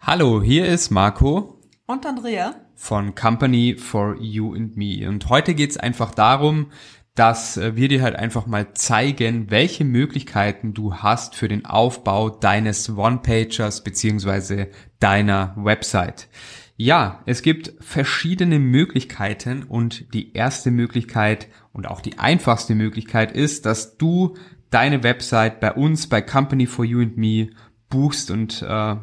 Hallo, hier ist Marco und Andrea von Company for You and Me. Und heute geht es einfach darum, dass äh, wir dir halt einfach mal zeigen, welche Möglichkeiten du hast für den Aufbau deines One-Pagers beziehungsweise deiner Website. Ja, es gibt verschiedene Möglichkeiten und die erste Möglichkeit und auch die einfachste Möglichkeit ist, dass du deine Website bei uns bei Company for You and Me buchst und äh,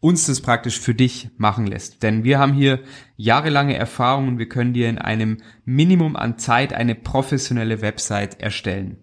uns das praktisch für dich machen lässt. Denn wir haben hier jahrelange Erfahrung und wir können dir in einem Minimum an Zeit eine professionelle Website erstellen.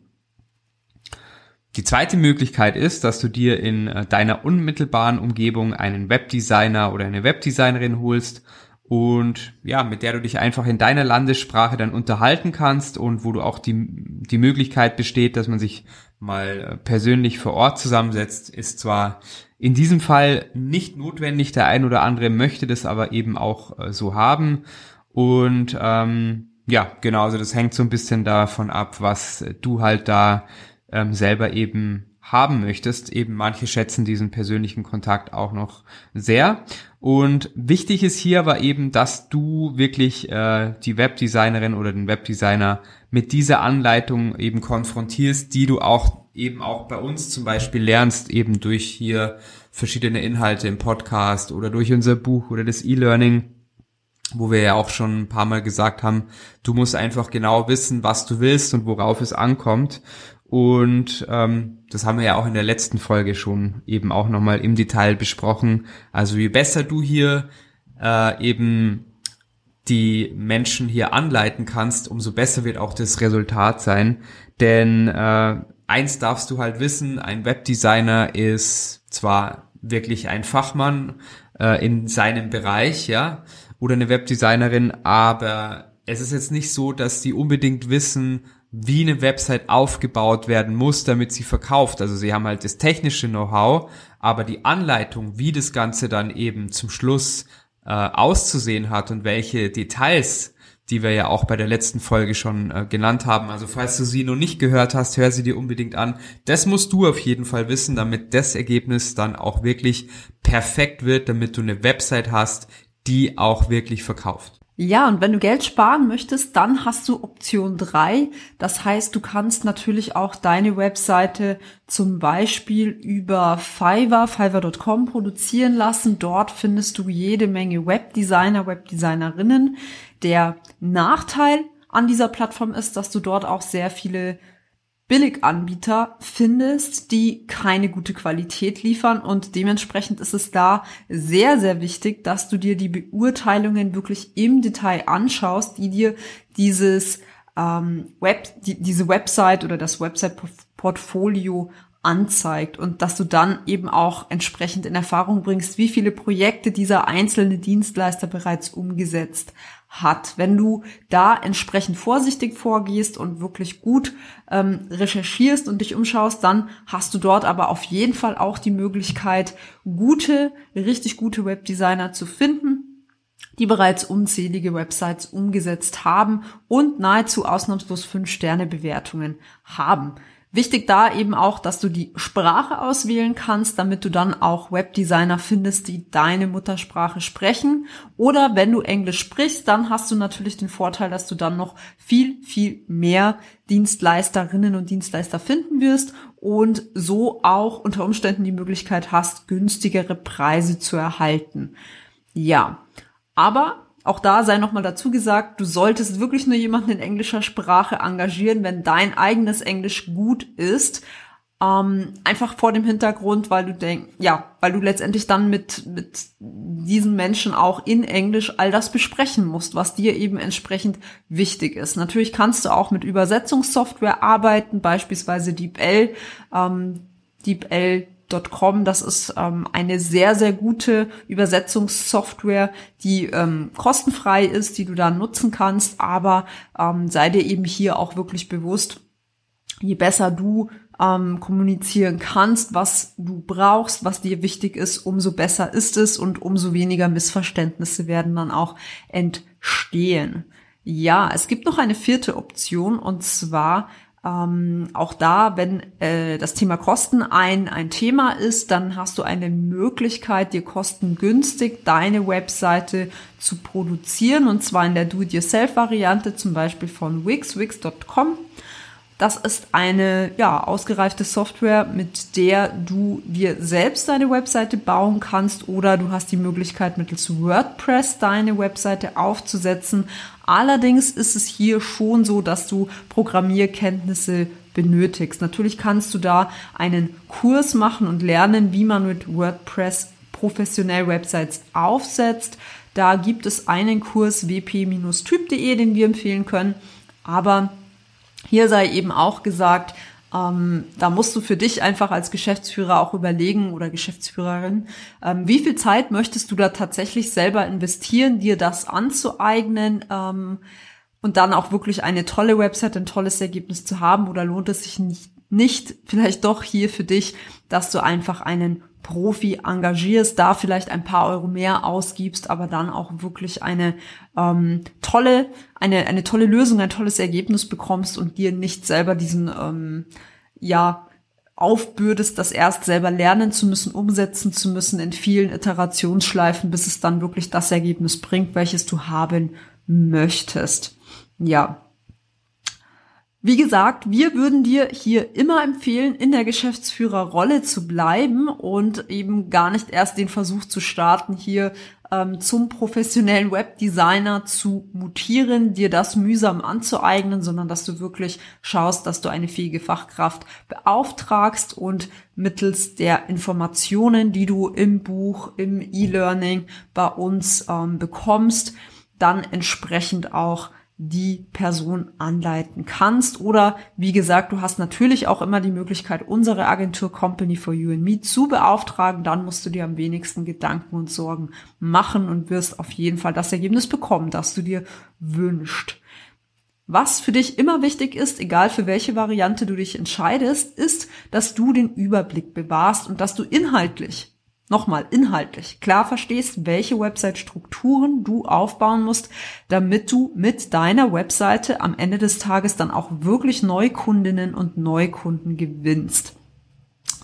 Die zweite Möglichkeit ist, dass du dir in äh, deiner unmittelbaren Umgebung einen Webdesigner oder eine Webdesignerin holst und ja, mit der du dich einfach in deiner Landessprache dann unterhalten kannst und wo du auch die, die Möglichkeit besteht, dass man sich mal äh, persönlich vor Ort zusammensetzt, ist zwar in diesem Fall nicht notwendig. Der ein oder andere möchte das aber eben auch äh, so haben. Und ähm, ja, genau, also das hängt so ein bisschen davon ab, was du halt da ähm, selber eben haben möchtest. Eben manche schätzen diesen persönlichen Kontakt auch noch sehr. Und wichtig ist hier aber eben, dass du wirklich äh, die Webdesignerin oder den Webdesigner mit dieser Anleitung eben konfrontierst, die du auch eben auch bei uns zum Beispiel lernst, eben durch hier verschiedene Inhalte im Podcast oder durch unser Buch oder das E-Learning, wo wir ja auch schon ein paar Mal gesagt haben, du musst einfach genau wissen, was du willst und worauf es ankommt. Und ähm, das haben wir ja auch in der letzten Folge schon eben auch nochmal im Detail besprochen. Also je besser du hier äh, eben die Menschen hier anleiten kannst, umso besser wird auch das Resultat sein. Denn äh, eins darfst du halt wissen, ein Webdesigner ist zwar wirklich ein Fachmann äh, in seinem Bereich, ja, oder eine Webdesignerin, aber es ist jetzt nicht so, dass die unbedingt wissen, wie eine Website aufgebaut werden muss, damit sie verkauft. Also sie haben halt das technische Know-how, aber die Anleitung, wie das Ganze dann eben zum Schluss äh, auszusehen hat und welche Details die wir ja auch bei der letzten Folge schon äh, genannt haben. Also falls du sie noch nicht gehört hast, hör sie dir unbedingt an. Das musst du auf jeden Fall wissen, damit das Ergebnis dann auch wirklich perfekt wird, damit du eine Website hast, die auch wirklich verkauft. Ja, und wenn du Geld sparen möchtest, dann hast du Option drei. Das heißt, du kannst natürlich auch deine Webseite zum Beispiel über Fiverr, fiverr.com produzieren lassen. Dort findest du jede Menge Webdesigner, Webdesignerinnen. Der Nachteil an dieser Plattform ist, dass du dort auch sehr viele Billiganbieter findest, die keine gute Qualität liefern. Und dementsprechend ist es da sehr, sehr wichtig, dass du dir die Beurteilungen wirklich im Detail anschaust, die dir dieses ähm, Web, die, diese Website oder das Website-Portfolio anzeigt. Und dass du dann eben auch entsprechend in Erfahrung bringst, wie viele Projekte dieser einzelne Dienstleister bereits umgesetzt hat. Wenn du da entsprechend vorsichtig vorgehst und wirklich gut ähm, recherchierst und dich umschaust, dann hast du dort aber auf jeden Fall auch die Möglichkeit, gute, richtig gute Webdesigner zu finden, die bereits unzählige Websites umgesetzt haben und nahezu ausnahmslos fünf Sterne Bewertungen haben. Wichtig da eben auch, dass du die Sprache auswählen kannst, damit du dann auch Webdesigner findest, die deine Muttersprache sprechen. Oder wenn du Englisch sprichst, dann hast du natürlich den Vorteil, dass du dann noch viel, viel mehr Dienstleisterinnen und Dienstleister finden wirst und so auch unter Umständen die Möglichkeit hast, günstigere Preise zu erhalten. Ja, aber auch da sei nochmal dazu gesagt, du solltest wirklich nur jemanden in englischer Sprache engagieren, wenn dein eigenes Englisch gut ist. Ähm, einfach vor dem Hintergrund, weil du denkst, ja, weil du letztendlich dann mit, mit diesen Menschen auch in Englisch all das besprechen musst, was dir eben entsprechend wichtig ist. Natürlich kannst du auch mit Übersetzungssoftware arbeiten, beispielsweise DeepL. Ähm, DeepL fiverr.com. Das ist ähm, eine sehr, sehr gute Übersetzungssoftware, die ähm, kostenfrei ist, die du da nutzen kannst. Aber ähm, sei dir eben hier auch wirklich bewusst, je besser du ähm, kommunizieren kannst, was du brauchst, was dir wichtig ist, umso besser ist es und umso weniger Missverständnisse werden dann auch entstehen. Ja, es gibt noch eine vierte Option und zwar ähm, auch da, wenn äh, das Thema Kosten ein, ein Thema ist, dann hast du eine Möglichkeit, dir kostengünstig deine Webseite zu produzieren und zwar in der Do-it-yourself-Variante, zum Beispiel von Wix, wix.com. Das ist eine ja, ausgereifte Software, mit der du dir selbst deine Webseite bauen kannst oder du hast die Möglichkeit mittels WordPress deine Webseite aufzusetzen. Allerdings ist es hier schon so, dass du Programmierkenntnisse benötigst. Natürlich kannst du da einen Kurs machen und lernen, wie man mit WordPress professionell Websites aufsetzt. Da gibt es einen Kurs wp-typ.de, den wir empfehlen können. Aber hier sei eben auch gesagt, ähm, da musst du für dich einfach als Geschäftsführer auch überlegen oder Geschäftsführerin, ähm, wie viel Zeit möchtest du da tatsächlich selber investieren, dir das anzueignen ähm, und dann auch wirklich eine tolle Website, ein tolles Ergebnis zu haben oder lohnt es sich nicht, nicht vielleicht doch hier für dich, dass du einfach einen Profi engagierst, da vielleicht ein paar Euro mehr ausgibst, aber dann auch wirklich eine ähm, tolle, eine, eine tolle Lösung, ein tolles Ergebnis bekommst und dir nicht selber diesen, ähm, ja, aufbürdest, das erst selber lernen zu müssen, umsetzen zu müssen in vielen Iterationsschleifen, bis es dann wirklich das Ergebnis bringt, welches du haben möchtest. Ja, wie gesagt, wir würden dir hier immer empfehlen, in der Geschäftsführerrolle zu bleiben und eben gar nicht erst den Versuch zu starten, hier ähm, zum professionellen Webdesigner zu mutieren, dir das mühsam anzueignen, sondern dass du wirklich schaust, dass du eine fähige Fachkraft beauftragst und mittels der Informationen, die du im Buch, im E-Learning bei uns ähm, bekommst, dann entsprechend auch die Person anleiten kannst. Oder wie gesagt, du hast natürlich auch immer die Möglichkeit, unsere Agentur Company for You and Me zu beauftragen. Dann musst du dir am wenigsten Gedanken und Sorgen machen und wirst auf jeden Fall das Ergebnis bekommen, das du dir wünschst. Was für dich immer wichtig ist, egal für welche Variante du dich entscheidest, ist, dass du den Überblick bewahrst und dass du inhaltlich nochmal inhaltlich klar verstehst, welche Website-Strukturen du aufbauen musst, damit du mit deiner Webseite am Ende des Tages dann auch wirklich Neukundinnen und Neukunden gewinnst.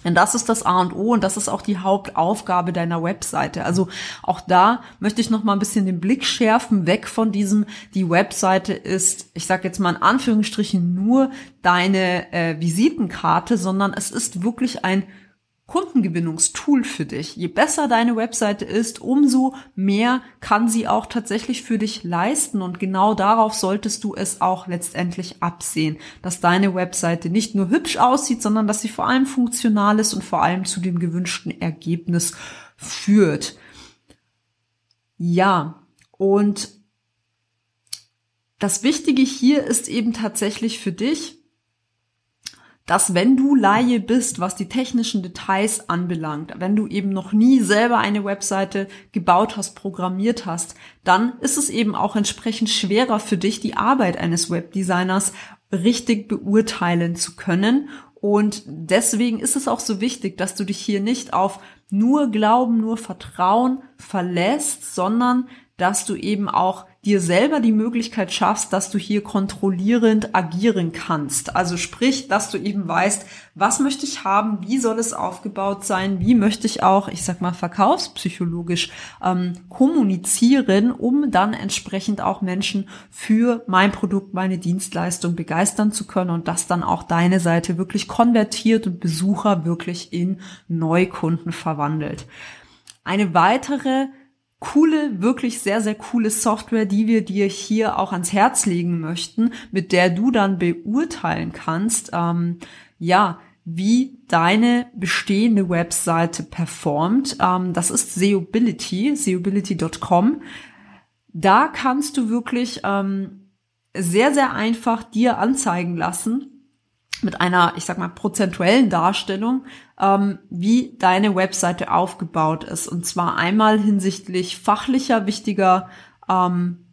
Denn das ist das A und O und das ist auch die Hauptaufgabe deiner Webseite. Also auch da möchte ich noch mal ein bisschen den Blick schärfen, weg von diesem, die Webseite ist, ich sage jetzt mal in Anführungsstrichen, nur deine äh, Visitenkarte, sondern es ist wirklich ein Kundengewinnungstool für dich. Je besser deine Webseite ist, umso mehr kann sie auch tatsächlich für dich leisten. Und genau darauf solltest du es auch letztendlich absehen, dass deine Webseite nicht nur hübsch aussieht, sondern dass sie vor allem funktional ist und vor allem zu dem gewünschten Ergebnis führt. Ja, und das Wichtige hier ist eben tatsächlich für dich, dass wenn du Laie bist, was die technischen Details anbelangt, wenn du eben noch nie selber eine Webseite gebaut hast, programmiert hast, dann ist es eben auch entsprechend schwerer für dich, die Arbeit eines Webdesigners richtig beurteilen zu können. Und deswegen ist es auch so wichtig, dass du dich hier nicht auf nur Glauben, nur Vertrauen verlässt, sondern dass du eben auch dir selber die Möglichkeit schaffst, dass du hier kontrollierend agieren kannst. Also sprich, dass du eben weißt, was möchte ich haben, wie soll es aufgebaut sein, wie möchte ich auch, ich sag mal, verkaufspsychologisch ähm, kommunizieren, um dann entsprechend auch Menschen für mein Produkt, meine Dienstleistung begeistern zu können und dass dann auch deine Seite wirklich konvertiert und Besucher wirklich in Neukunden verwandelt. Eine weitere coole, wirklich sehr, sehr coole Software, die wir dir hier auch ans Herz legen möchten, mit der du dann beurteilen kannst, ähm, ja, wie deine bestehende Webseite performt. Ähm, das ist Seobility, seobility.com. Da kannst du wirklich ähm, sehr, sehr einfach dir anzeigen lassen, mit einer, ich sag mal, prozentuellen Darstellung, ähm, wie deine Webseite aufgebaut ist. Und zwar einmal hinsichtlich fachlicher, wichtiger ähm,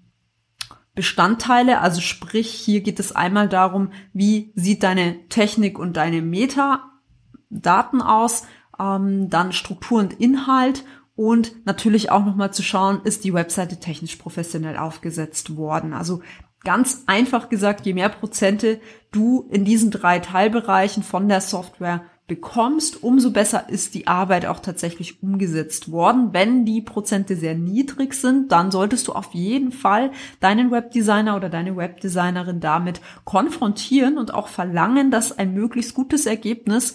Bestandteile. Also sprich, hier geht es einmal darum, wie sieht deine Technik und deine Metadaten aus, ähm, dann Struktur und Inhalt und natürlich auch nochmal zu schauen, ist die Webseite technisch professionell aufgesetzt worden. Also ganz einfach gesagt, je mehr Prozente du in diesen drei Teilbereichen von der Software bekommst, umso besser ist die Arbeit auch tatsächlich umgesetzt worden. Wenn die Prozente sehr niedrig sind, dann solltest du auf jeden Fall deinen Webdesigner oder deine Webdesignerin damit konfrontieren und auch verlangen, dass ein möglichst gutes Ergebnis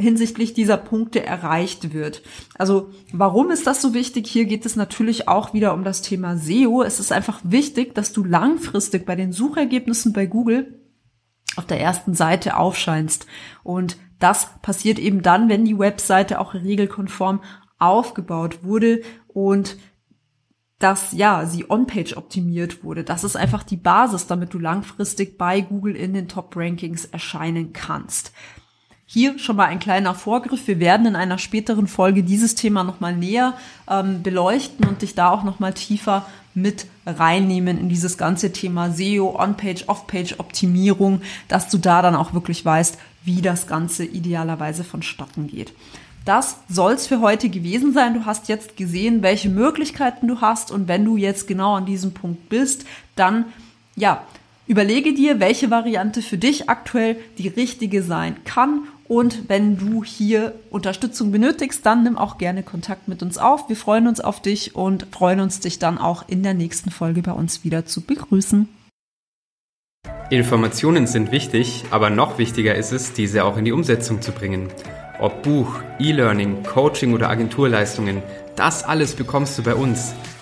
hinsichtlich dieser Punkte erreicht wird. Also warum ist das so wichtig? Hier geht es natürlich auch wieder um das Thema SEO. Es ist einfach wichtig, dass du langfristig bei den Suchergebnissen bei Google auf der ersten Seite aufscheinst. Und das passiert eben dann, wenn die Webseite auch regelkonform aufgebaut wurde und dass ja, sie on-page optimiert wurde. Das ist einfach die Basis, damit du langfristig bei Google in den Top Rankings erscheinen kannst. Hier schon mal ein kleiner Vorgriff. Wir werden in einer späteren Folge dieses Thema nochmal näher ähm, beleuchten und dich da auch nochmal tiefer mit reinnehmen in dieses ganze Thema SEO, On-Page, Off-Page Optimierung, dass du da dann auch wirklich weißt, wie das Ganze idealerweise vonstatten geht. Das soll's für heute gewesen sein. Du hast jetzt gesehen, welche Möglichkeiten du hast und wenn du jetzt genau an diesem Punkt bist, dann ja, überlege dir, welche Variante für dich aktuell die richtige sein kann und wenn du hier Unterstützung benötigst, dann nimm auch gerne Kontakt mit uns auf. Wir freuen uns auf dich und freuen uns, dich dann auch in der nächsten Folge bei uns wieder zu begrüßen. Informationen sind wichtig, aber noch wichtiger ist es, diese auch in die Umsetzung zu bringen. Ob Buch, E-Learning, Coaching oder Agenturleistungen, das alles bekommst du bei uns.